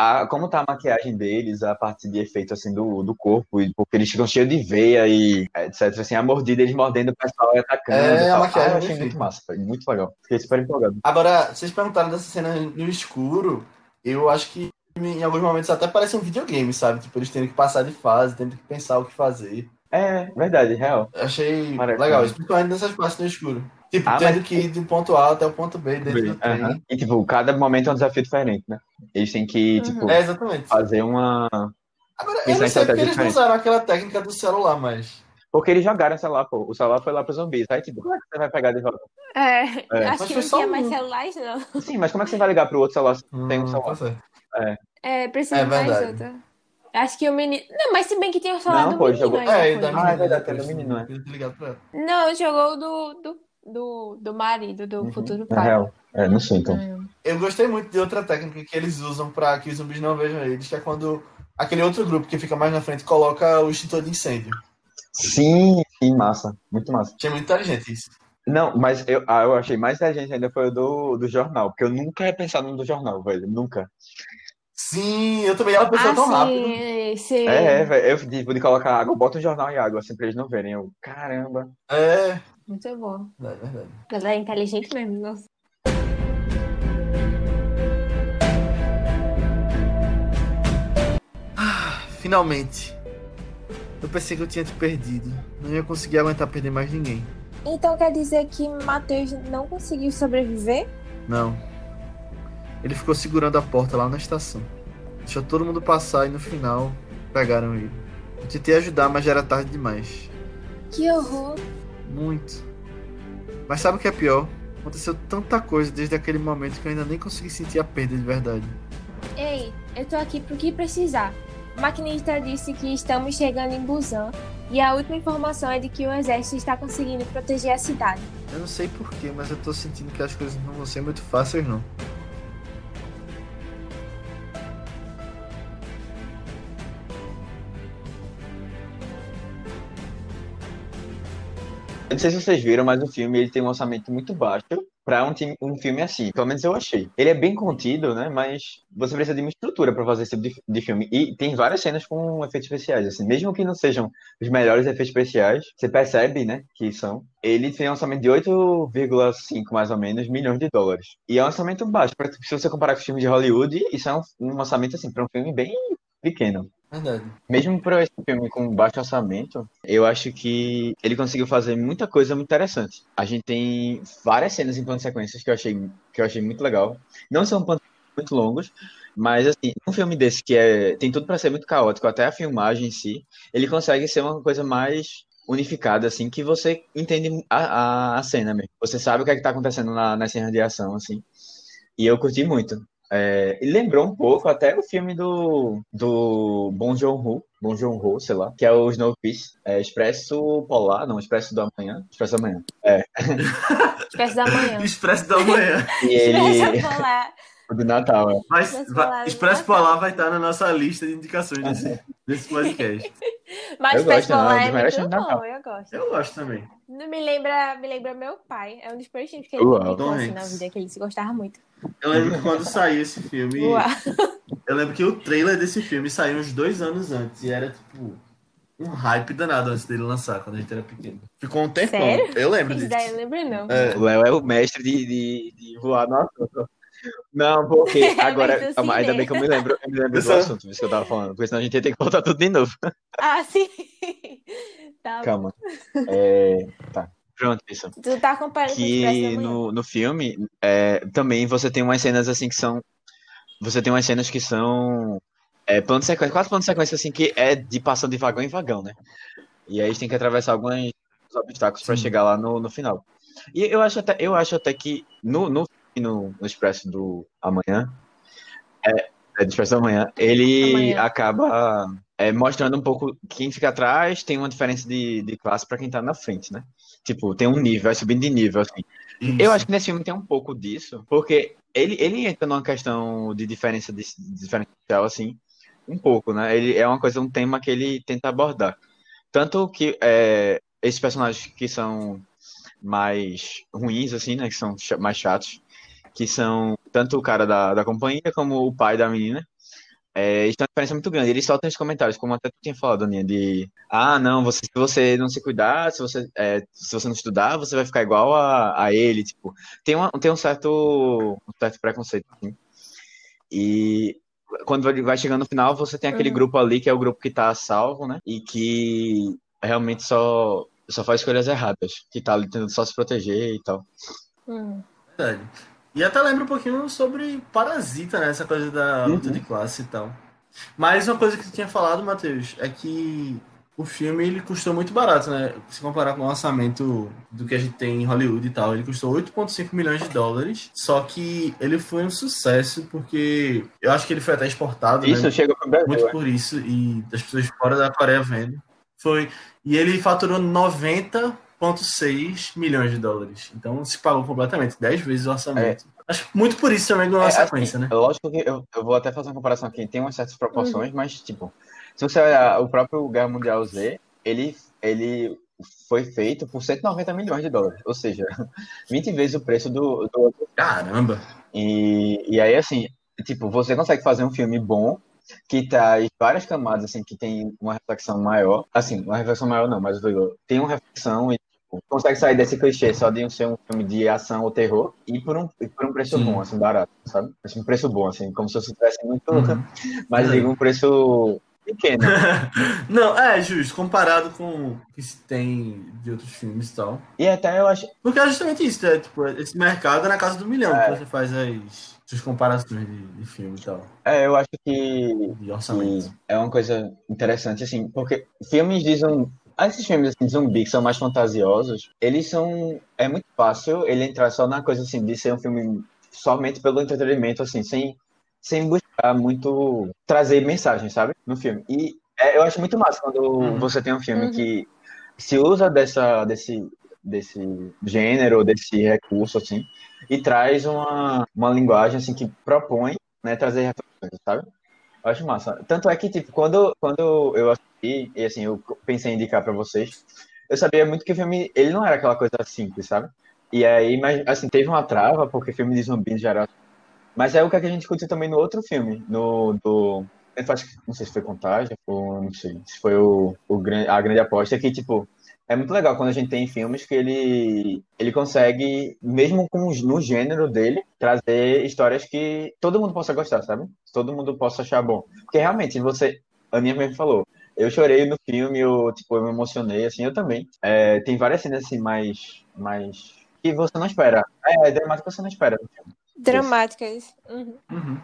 A, como tá a maquiagem deles, a parte de efeito assim do, do corpo, porque eles ficam cheios de veia e etc. Assim, a mordida, eles mordendo o pessoal e atacando. É, e a maquiagem Ah, eu é achei muito massa, foi muito legal. Fiquei super empolgado. Agora, vocês perguntaram dessa cena no escuro. Eu acho que em alguns momentos até parece um videogame, sabe? Tipo, eles tendo que passar de fase, tendo que pensar o que fazer. É, verdade, real. Achei Parece. legal, principalmente nessas partes no escuro. Tipo, Ah, tendo mas- que ir do ponto A até o ponto B dentro do trem. Aham. E tipo, cada momento é um desafio diferente, né? Eles têm que, Uhum. tipo, É, fazer uma. Agora, eu não sei porque eles não usaram aquela técnica do celular, mas. Porque eles jogaram o celular, pô. O celular foi lá pros zumbis. Aí, tipo, como é que você vai pegar de volta? É, É. acho Mas que não só tinha mais um. celulares, não. Sim, mas como é que você vai ligar pro outro celular se tem um Hum, celular? tá certo. É, preciso É mais verdade. outra. Acho que o menino. Não, mas se bem que tinha falado Não, do pô, menino jogou-. É, da Ah, menina. é verdade, depois, é do menino, é. ela. Não, jogou do, do, do, do marido, do Uhum, futuro pai. real. É, não sei então. Eu gostei muito de outra técnica que eles usam pra que os zumbis não vejam eles, que é quando aquele outro grupo que fica mais na frente coloca o extintor de incêndio. Sim, sim, massa. Muito massa. Achei muito inteligente isso. Não, mas eu, ah, eu achei mais inteligente ainda foi o do, do jornal, porque eu nunca ia pensar no do jornal, velho. Nunca. Sim, eu também. Ela pensou Ah, tão rápido. sim, sim. É, é. Eu tipo, de colocar água, bota o jornal e água, assim, pra eles não verem. Eu, caramba. É, Muito bom. é verdade. Ela é inteligente mesmo, nossa. Finalmente. Eu pensei que eu tinha te perdido. Não ia conseguir aguentar perder mais ninguém. Então quer dizer que Matheus não conseguiu sobreviver? Não. Ele ficou segurando a porta lá na estação. Deixou todo mundo passar e no final pegaram ele. Eu tentei ajudar, mas já era tarde demais. Que horror. Muito. Mas sabe o que é pior? Aconteceu tanta coisa desde aquele momento que eu ainda nem consegui sentir a perda de verdade. Ei, eu tô aqui pro que precisar. O maquinista disse que estamos chegando em Busan e a última informação é de que o exército está conseguindo proteger a cidade. Eu não sei porquê, mas eu tô sentindo que as coisas não vão ser muito fáceis, não. Eu não sei se vocês viram, mas o filme ele tem um orçamento muito baixo pra um, um filme assim. Pelo menos eu achei. Ele é bem contido, né? Mas você precisa de uma estrutura pra fazer esse tipo de, de filme. E tem várias cenas com efeitos especiais, assim. Mesmo que não sejam os melhores efeitos especiais, você percebe, né? Que são. Ele tem um orçamento de 8,5 mais ou menos milhões de dólares. E é um orçamento baixo. Pra- Se você comparar com os filmes de Hollywood, isso é um, um orçamento assim para um filme bem pequeno. Verdade. Mesmo para esse filme com baixo orçamento, eu acho que ele conseguiu fazer muita coisa muito interessante. A gente tem várias cenas em plano de sequências que eu achei, que eu achei muito legal. Não são planos muito longos, mas assim, um filme desse que é, tem tudo para ser muito caótico, até a filmagem em si, ele consegue ser uma coisa mais unificada, assim, que você entende a, a, a cena mesmo. Você sabe o que é que tá acontecendo na, nas cenas de ação, assim. E eu curti muito. É, e lembrou um pouco até o filme do, do Bong Joon-ho, Bong Joon-ho, sei lá, que é o Snowpiercer, é Expresso Polar, não, Expresso do Amanhã, Expresso do Amanhã. Espécie da manhã. Expresso da manhã. E ele, Expresso Polar. O do Natal, é. Mas Expresso vai- Polar Expresso vai estar na nossa lista de indicações desse, desse podcast. Mas Eu não, Polar de é muito de bom, eu gosto. Eu gosto também. Não Me lembra, me lembra meu pai. É um dos filmes que ele Tom assim, na vida, que ele se gostava muito. Eu lembro que quando saiu esse filme, Uau. eu lembro que o trailer desse filme saiu uns dois anos antes e era tipo um hype danado antes dele lançar, quando a gente era pequeno. Ficou um tempão. Sério? Eu lembro Isso disso. daí eu lembro não. É, O Léo é o mestre de, de, de voar no assunto. Não, porque agora, Mas do calma, ainda bem que eu me lembro, eu me lembro do Pessoal- assunto, isso que eu tava falando, porque senão a gente ia ter que voltar tudo de novo. Ah, sim. Tá. Calma. É, tá. Pronto, isso. Tu tá acompanhando com o Expresso que no, no filme é, também você tem umas cenas assim que são você tem umas cenas que são é, plano de sequência, quase plano de sequência assim que é de passando de vagão em vagão, né? E aí a gente tem que atravessar alguns obstáculos para chegar lá no, no final. E eu acho até eu acho até que no no, no, no Expresso do Amanhã é, é do Expresso do Amanhã, ele Amanhã. acaba é, mostrando um pouco quem fica atrás tem uma diferença de, de classe para quem tá na frente, né? Tipo, tem um nível, vai subindo de nível, assim. isso. Eu acho que nesse filme tem um pouco disso, porque ele, ele entra numa questão de diferença de, de diferencial, assim, um pouco, né? Ele é uma coisa, um tema que ele tenta abordar. Tanto que é, esses personagens que são mais ruins, assim, né? Que são mais chatos, que são tanto o cara da, da companhia como o pai da menina, é, eles têm uma diferença muito grande. Eles soltam esses comentários, como até tu tinha falado, Aninha, de ah, não, você, se você não se cuidar, se você, é, se você não estudar, você vai ficar igual a, a ele, tipo, tem, uma, tem um certo, um certo preconceito, assim. E quando vai chegando no final, você tem aquele Uhum. grupo ali, que é o grupo que tá salvo, né? E que realmente só, só faz escolhas erradas, que tá ali tentando só se proteger e tal. Hum. Verdade. E até lembra um pouquinho sobre Parasita, né? Essa coisa da luta Uhum. de classe e tal. Mas uma coisa que tu tinha falado, Matheus, é que o filme ele custou muito barato, né? Se comparar com o lançamento do que a gente tem em Hollywood e tal, ele custou 8,5 milhões de dólares. Só que ele foi um sucesso porque eu acho que ele foi até exportado. Isso né? pro Brasil. Muito é. por isso, e das pessoas fora da Coreia vendo. Foi. E ele faturou 90,6 milhões de dólares. Então se pagou completamente, 10 vezes o orçamento. Acho que muito por isso também ganhou a É, sequência, assim, né? Lógico que eu, eu vou até fazer uma comparação aqui, tem umas certas Uhum. proporções, mas, tipo, se você olhar o próprio Guerra Mundial Z, ele, ele foi feito por 190 milhões de dólares, ou seja, 20 vezes o preço do, do. Caramba! E, e aí, assim, tipo, você consegue fazer um filme bom, que traz várias camadas, assim, que tem uma reflexão maior, assim, uma reflexão maior não, mas tem uma reflexão e consegue sair desse clichê só de ser um filme de ação ou terror e por um, e por um preço Sim. bom, assim, barato, sabe? Assim, um preço bom, assim, como se você tivesse muito, Uhum. mas É. digo um preço pequeno. Não, é justo, comparado com o que se tem de outros filmes e tal. E até eu acho, Porque é justamente isso, né? Tipo, esse mercado é na casa do milhão É. que você faz as, as comparações de, de filme e tal, é, eu acho que de orçamento. E é uma coisa interessante, assim, porque filmes zumbi, esses filmes assim, de zumbi que são mais fantasiosos, eles são. É muito fácil ele entrar só na coisa assim, de ser um filme somente pelo entretenimento, assim, sem, sem buscar muito trazer mensagem, sabe? No filme. E é, eu acho muito massa quando Uhum. você tem um filme Uhum. que se usa dessa, desse, desse gênero, desse recurso, assim, e traz uma, uma linguagem assim que propõe né, trazer reflexões, sabe? Eu acho massa. Tanto é que, tipo, quando, quando eu assisti, e assim, eu pensei em indicar pra vocês, eu sabia muito que o filme, ele não era aquela coisa simples, sabe? E aí, mas, assim, teve uma trava, porque filme de zumbi em geral. Mas é o que a gente discutiu também no outro filme, no do. Não sei se foi Contágio, ou não sei, se foi o, o, a grande aposta, que, tipo, é muito legal quando a gente tem filmes que ele, ele consegue, mesmo com, no gênero dele, trazer histórias que todo mundo possa gostar, sabe? Todo mundo possa achar bom. Porque realmente, você, a Aninha mesmo falou, eu chorei no filme, eu, tipo, eu me emocionei, assim, eu também. É, tem várias cenas, assim, mais, mais... que você não espera. É, é dramático que você não espera no filme. Dramáticas. Uhum. Uhum.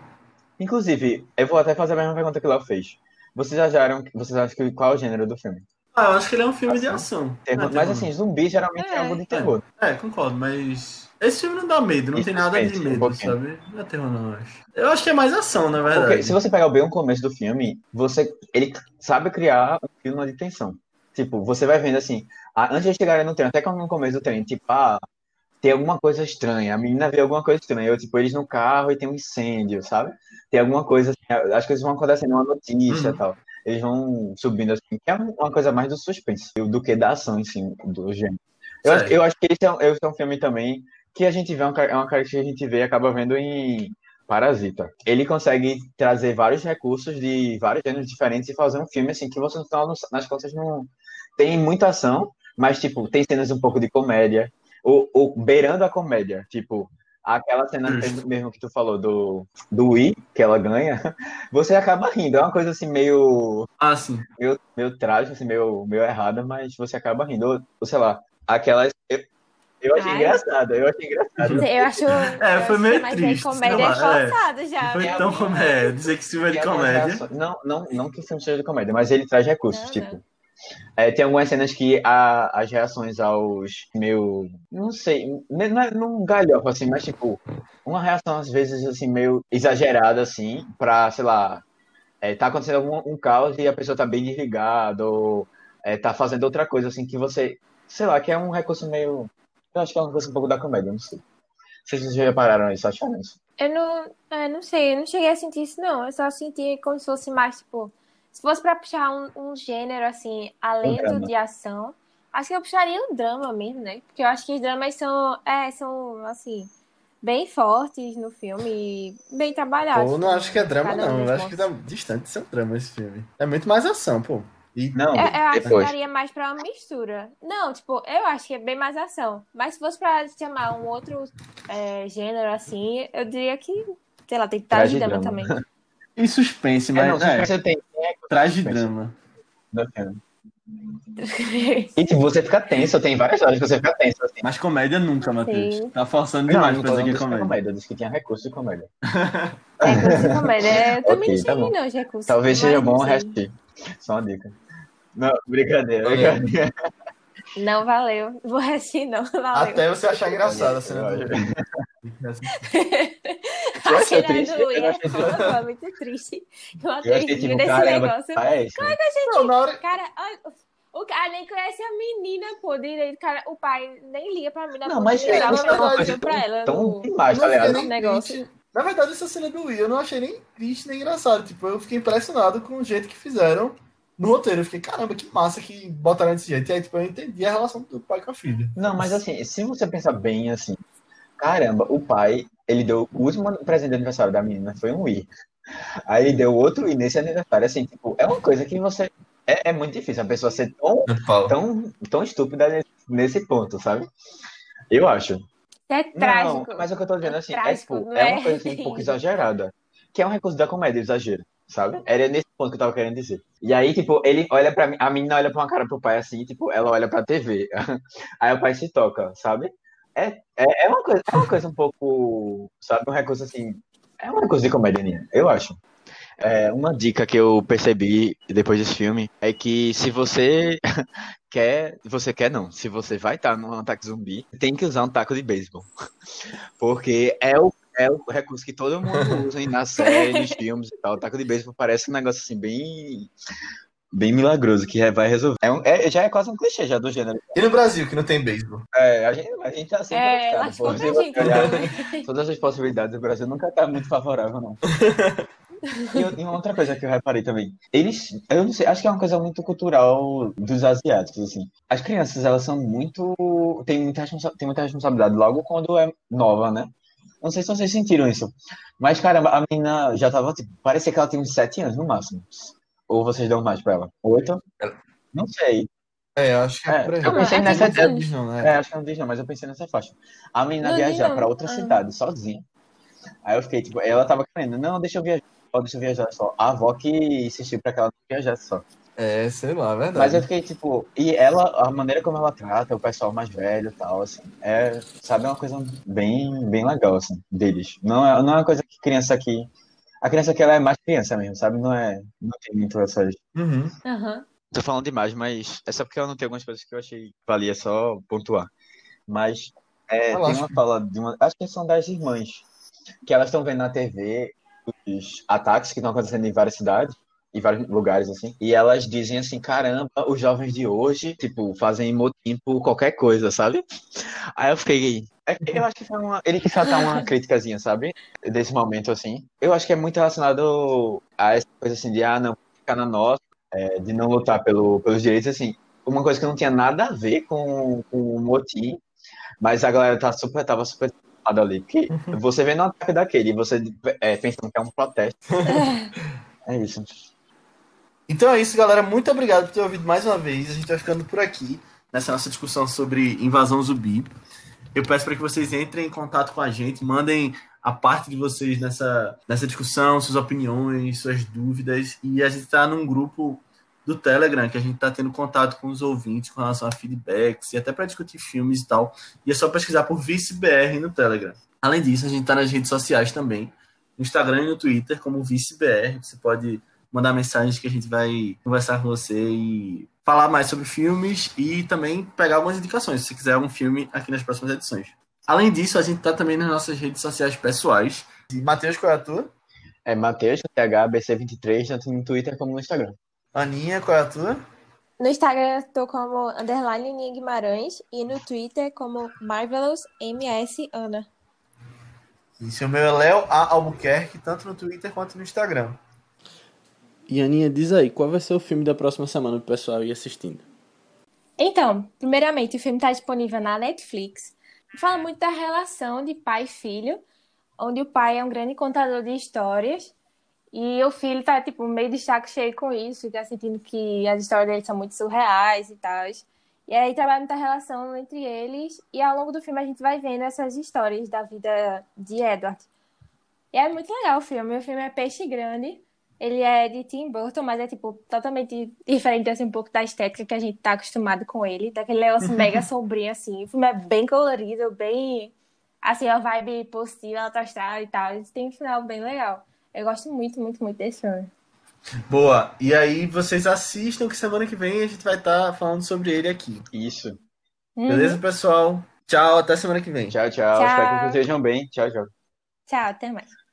Inclusive, eu vou até fazer a mesma pergunta que o Léo fez. Vocês acharam, vocês acham que qual é o gênero do filme? Ah, eu acho que ele é um filme de ação. Terror. Não é Mas assim, zumbi geralmente é, É. algo de terror. É, concordo, mas. Esse filme não dá medo, não E tem nada de um medo, pouquinho. sabe? Não é terror, não, eu acho. Eu acho que é mais ação, na verdade. Porque se você pegar bem o começo do filme, você ele sabe criar um clima de tensão. Tipo, você vai vendo assim, a- antes de chegar no trem, até quando no começo do trem, tipo, ah, tem alguma coisa estranha, a menina vê alguma coisa estranha, eu, tipo, eles no carro e tem um incêndio, sabe? Tem alguma coisa assim, as coisas vão acontecendo, uma notícia e Uhum. tal. Eles vão subindo assim, que é uma coisa mais do suspense do que da ação, assim, do gênero. Eu acho, eu acho que esse é, um- esse é um filme também que a gente vê, é uma car- uma característica que a gente vê e acaba vendo em Parasita. Ele consegue trazer vários recursos de vários gêneros diferentes e fazer um filme assim que você no final nas contas não tem muita ação, mas tipo tem cenas um pouco de comédia ou, ou beirando a comédia, tipo aquela cena mesmo que tu falou do do Wii que ela ganha, você acaba rindo. É uma coisa assim meio Ah, sim. meio, meio trágico, assim, meio, meio errada, mas você acaba rindo. Ou, ou sei lá, aquelas. Eu, eu achei Ai. engraçado, eu achei engraçado. Eu acho. É, foi meio mas triste, comédia sei lá, é. forçada já. Foi tão comédia. Dizer que filme é de comédia. Não, não, não que o filme seja de comédia, mas ele traz recursos, Não, tipo. não. é, tem algumas cenas que a- as reações aos meio. Não sei, não é não galhofa, assim, mas tipo, uma reação às vezes assim, meio exagerada, assim, pra, sei lá, é, tá acontecendo algum um caos e a pessoa tá bem desligada, ou é, tá fazendo outra coisa, assim, que você. Sei lá, que é um recurso meio. Eu acho que é um recurso um pouco da comédia, não sei. Vocês já repararam isso, acharam isso. Eu não, é, não sei, eu não cheguei a sentir isso, não. Eu só senti como se fosse mais, tipo, se fosse pra puxar um, um gênero, assim, além Um do de ação, acho que eu puxaria um drama mesmo, né? Porque eu acho que os dramas são, é, são, assim, bem fortes no filme e bem trabalhados. Pô, não acho que é drama, não. Eu acho que tá distante de ser um drama esse filme. É muito mais ação, pô. E Não, Eu, eu acho que daria mais pra uma mistura. Não, tipo, eu acho que é bem mais ação. Mas se fosse pra chamar um outro é, gênero assim, eu diria que, sei lá, tem Tragidrama. tragidrama também. E suspense, É, mas não, é, você tem traz de drama. E tipo, você fica tenso, tem várias horas que você fica tenso, assim. Mas comédia nunca, Matheus. Sim. Tá forçando Não, demais não pra dizer que é que é comédia. comédia, eu disse que tinha recurso de comédia. Recurso de comédia. Eu também Ok, não tá cheguei bom. não, de recurso. Talvez seja não bom sei. assistir. Só uma dica. Não, brincadeira, brincadeira. Não valeu. Vou assistir, não. Valeu. Até você achar engraçada a cena Eu do. A cena triste, do eu achei triste. foi muito triste. Eu Eu achei acredito tipo, nesse caramba, negócio. que é isso? Não, na hora. Cara, olha, o cara nem conhece a menina, pô, direito. Cara, o pai nem liga pra menina. Não, pô, mas é, dava é uma coisa pra ela. Tão no- demais, tá não fiquei ligado? nem negócio. triste. Na verdade, essa cena do Will eu não achei nem triste nem engraçado. Tipo, eu fiquei impressionado com o jeito que fizeram no roteiro. Eu fiquei, caramba, que massa que botaram desse jeito. E aí, tipo, eu entendi a relação do pai com a filha. Não, mas assim, se você pensar bem assim, caramba, o pai, ele deu o último presente de aniversário da menina foi um Wii. Aí ele deu outro Wii nesse aniversário, assim, tipo, é uma coisa que você. É, é muito difícil a pessoa ser tão, tão, tão estúpida nesse, ponto, sabe? Eu acho. É Não, trágico. mas o que eu tô dizendo assim, é, Trágico, tipo, não é é? uma coisa assim, um pouco exagerada. Que é um recurso da comédia, exagero, sabe? Era nesse ponto que eu tava querendo dizer. E aí, tipo, ele olha pra mim, a menina olha pra uma cara pro pai assim, tipo, ela olha pra TV. Aí o pai se toca, sabe? É, é, é, uma, coisa, é uma coisa um pouco, sabe? Um recurso assim. É um recurso de comédia, Ninha, eu acho. É, uma dica que eu percebi depois desse filme é que se você quer, você quer não, se você vai estar num ataque zumbi, tem que usar um taco de beisebol. Porque é o, é o recurso que todo mundo usa na série, nos filmes e tal. O taco de beisebol parece um negócio assim bem bem milagroso que vai resolver. É um- é- já é quase um clichê já do gênero. E no Brasil, que não tem beisebol? É, a gente, a gente tá sempre É, gente. né? Todas as possibilidades do Brasil nunca tá muito favorável, não. E, e uma outra coisa que eu reparei também, eles, eu não sei, acho que é uma coisa muito cultural dos asiáticos, assim. As crianças, elas são muito, tem muita, responsa- tem muita responsabilidade logo quando é nova, né? Não sei se vocês sentiram isso, mas caramba, a menina já tava, tipo, parecia que ela tinha uns sete anos no máximo. Ou vocês dão mais pra ela? Oito? Não sei. É, acho que É, por aí. eu pensei Ah, nessa, Não diz não, né? é, acho que não diz não, mas eu pensei nessa faixa. A menina Não viajar não. pra outra Ah. cidade sozinha. Aí eu fiquei, tipo, ela tava querendo, não, deixa eu viajar, deixa eu viajar só. A avó que insistiu pra que ela não viajasse só. É, sei lá, é verdade. Mas eu fiquei, tipo, e ela, a maneira como ela trata o pessoal mais velho e tal, assim, é, sabe, é uma coisa bem, bem legal, assim, deles. Não é, não é uma coisa que criança aqui. A criança aqui ela é mais criança mesmo, sabe? Não é. Não tem muito essas. Uhum. Aham. Tô falando demais, mas é só porque eu não tenho algumas coisas que eu achei que valia só pontuar. Mas é, tem uma fala de uma. Acho que são das irmãs. Que elas estão vendo na TV os ataques que estão acontecendo em várias cidades, em vários lugares, assim. E elas dizem assim, caramba, os jovens de hoje, tipo, fazem motim por qualquer coisa, sabe? Aí eu fiquei. é Eu acho que foi uma. Ele quis soltar uma criticazinha, sabe? Desse momento, assim. Eu acho que é muito relacionado a essa coisa assim de, ah, não, ficar na nossa, é, de não lutar pelo, pelos direitos, assim. Uma coisa que não tinha nada a ver com, com o motim, mas a galera tá super, tava super ali. Porque você vê no ataque daquele e você é, pensando que é um protesto. É isso. Então é isso, galera. Muito obrigado por ter ouvido mais uma vez. A gente vai ficando por aqui nessa nossa discussão sobre invasão zumbi. Eu peço para que vocês entrem em contato com a gente, mandem a parte de vocês nessa, nessa discussão, suas opiniões, suas dúvidas. E a gente está num grupo do Telegram que a gente está tendo contato com os ouvintes com relação a feedbacks e até para discutir filmes e tal. E é só pesquisar por ViceBR no Telegram. Além disso, a gente está nas redes sociais também, no Instagram e no Twitter como ViceBR. Você pode mandar mensagens que a gente vai conversar com você e falar mais sobre filmes e também pegar algumas indicações, se você quiser algum filme aqui nas próximas edições. Além disso, a gente tá também nas nossas redes sociais pessoais. E Matheus, qual é a tua? É Matheus, THBC23, tanto no Twitter como no Instagram. Aninha, qual é a tua? No Instagram eu tô como underline Aninha Guimarães e no Twitter como Marvelous MS Ana. Isso, o meu é Léo A. Albuquerque, tanto no Twitter quanto no Instagram. E Aninha, diz aí, qual vai ser o filme da próxima semana pro pessoal ir assistindo? Então, primeiramente, o filme está disponível na Netflix. Fala muito da relação de pai e filho, onde o pai é um grande contador de histórias e o filho tá, tipo, meio de saco cheio com isso, fica sentindo que as histórias dele são muito surreais e tal. E aí trabalha muita relação entre eles e ao longo do filme a gente vai vendo essas histórias da vida de Edward. E é muito legal o filme. O filme é Peixe Grande. Ele é de Tim Burton, mas é, tipo, totalmente diferente, assim, um pouco da estética que a gente tá acostumado com ele. Daquele negócio mega sombrio, assim. O filme é bem colorido, bem... Assim, a vibe positiva, alto astral e tal. E tem um final bem legal. Eu gosto muito, muito, muito desse filme. Boa. E aí vocês assistam que semana que vem a gente vai estar falando sobre ele aqui. Isso. Uhum. Beleza, pessoal? Tchau, até semana que vem. Tchau, tchau. Tchau. Espero que vocês estejam bem. Tchau, tchau. Tchau, até mais.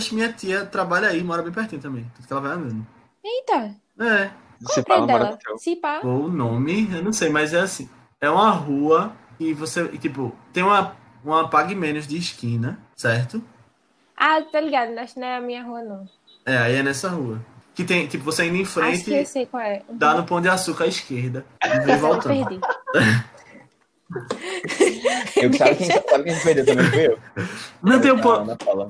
Oxe, minha tia trabalha aí, mora bem pertinho também. Tanto que ela vai andando. Eita, É. Se mora dela? Se pá. O nome, eu não sei, mas é assim. É uma rua e você, e, tipo, tem uma, uma Pague Menos de esquina, certo? Ah, tá ligado, acho que não é a minha rua, não. É, aí é nessa rua. Que tem, tipo, você indo em Acho que eu frente, sei qual é. Uhum. dá no Pão de Açúcar à esquerda. E vem Essa eu voltando. perdi. Eu sabe quem, sabe quem perdeu também foi eu. Não tem o Ah, pão. Ana Paula.